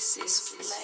se esfumar.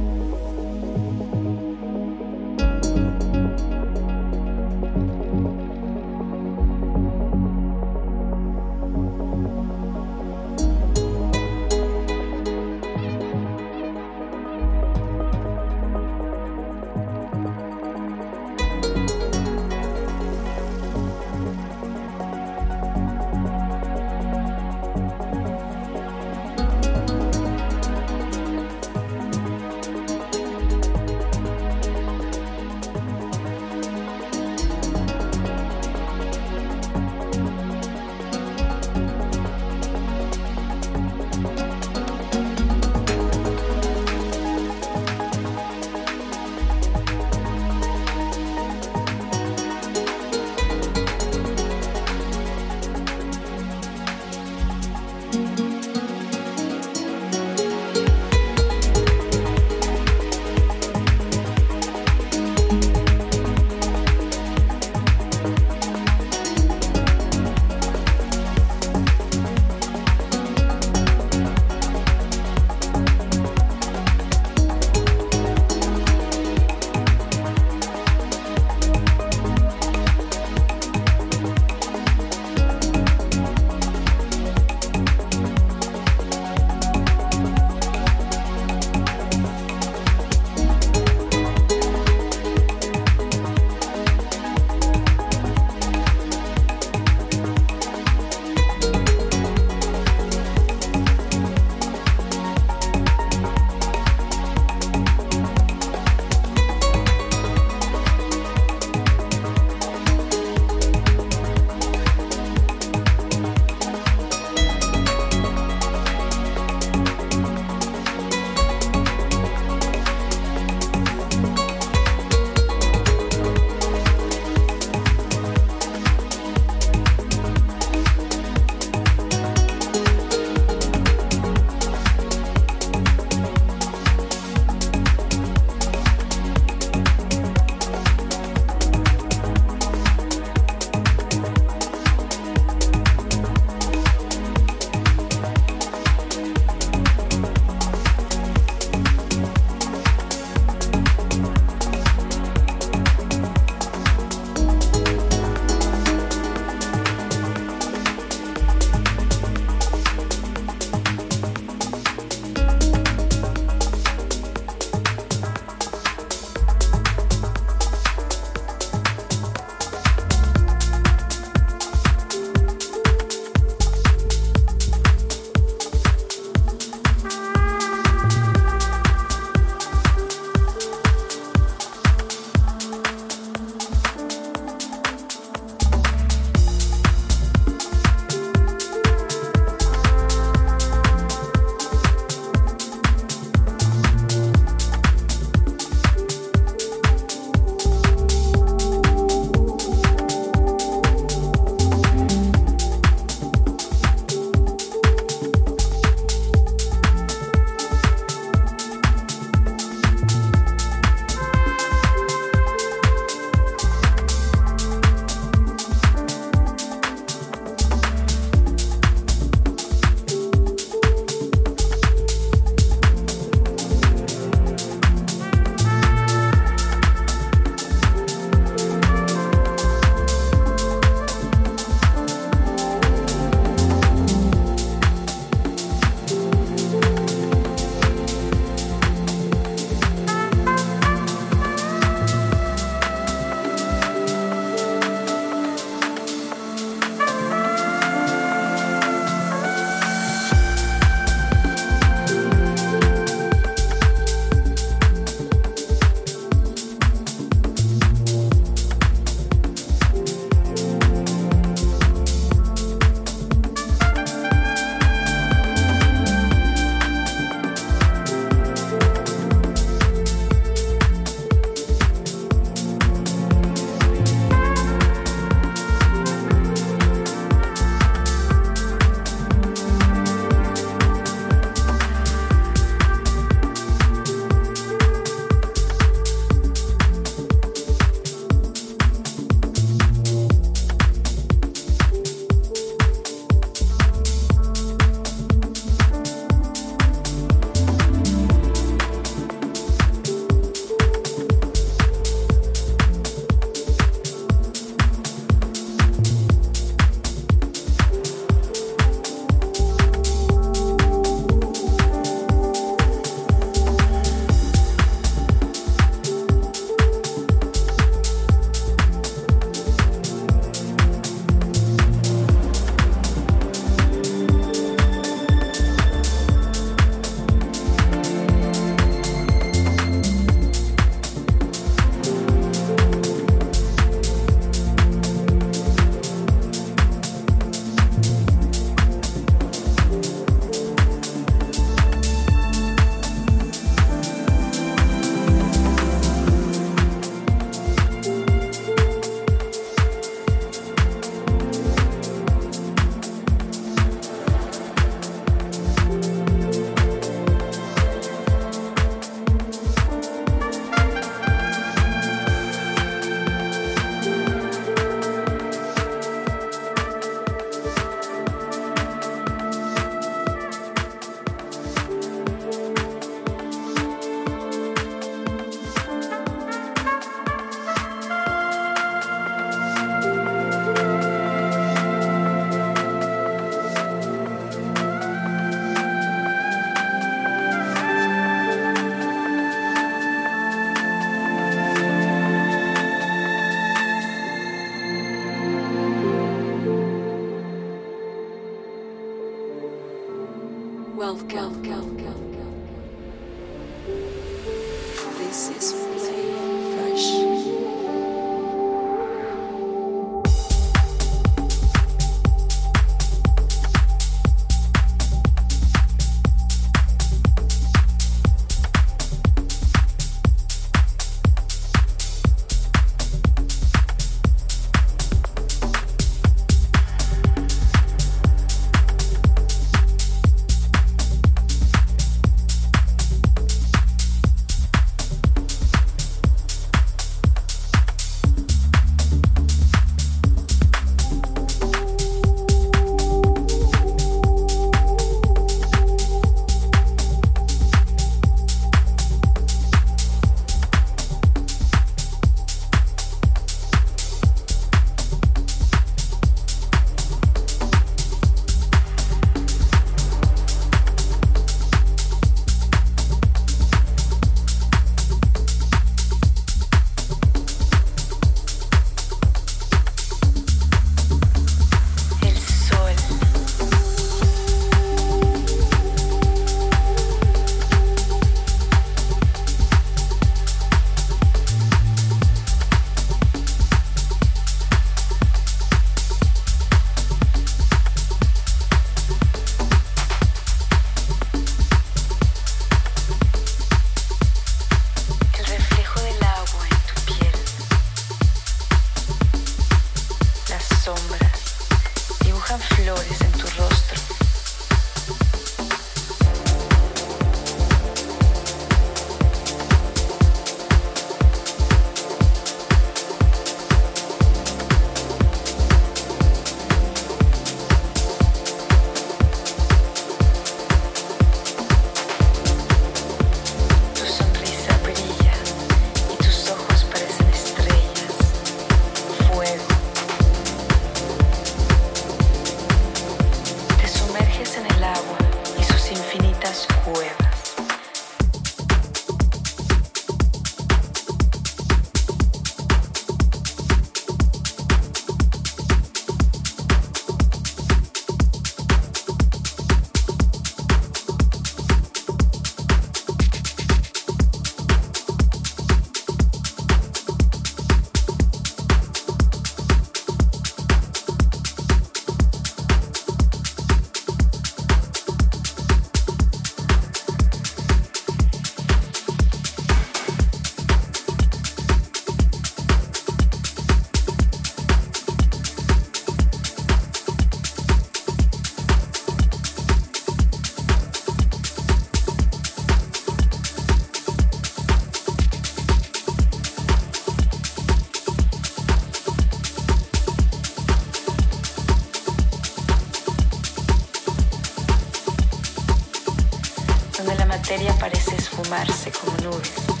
Materia parece esfumarse como nubes.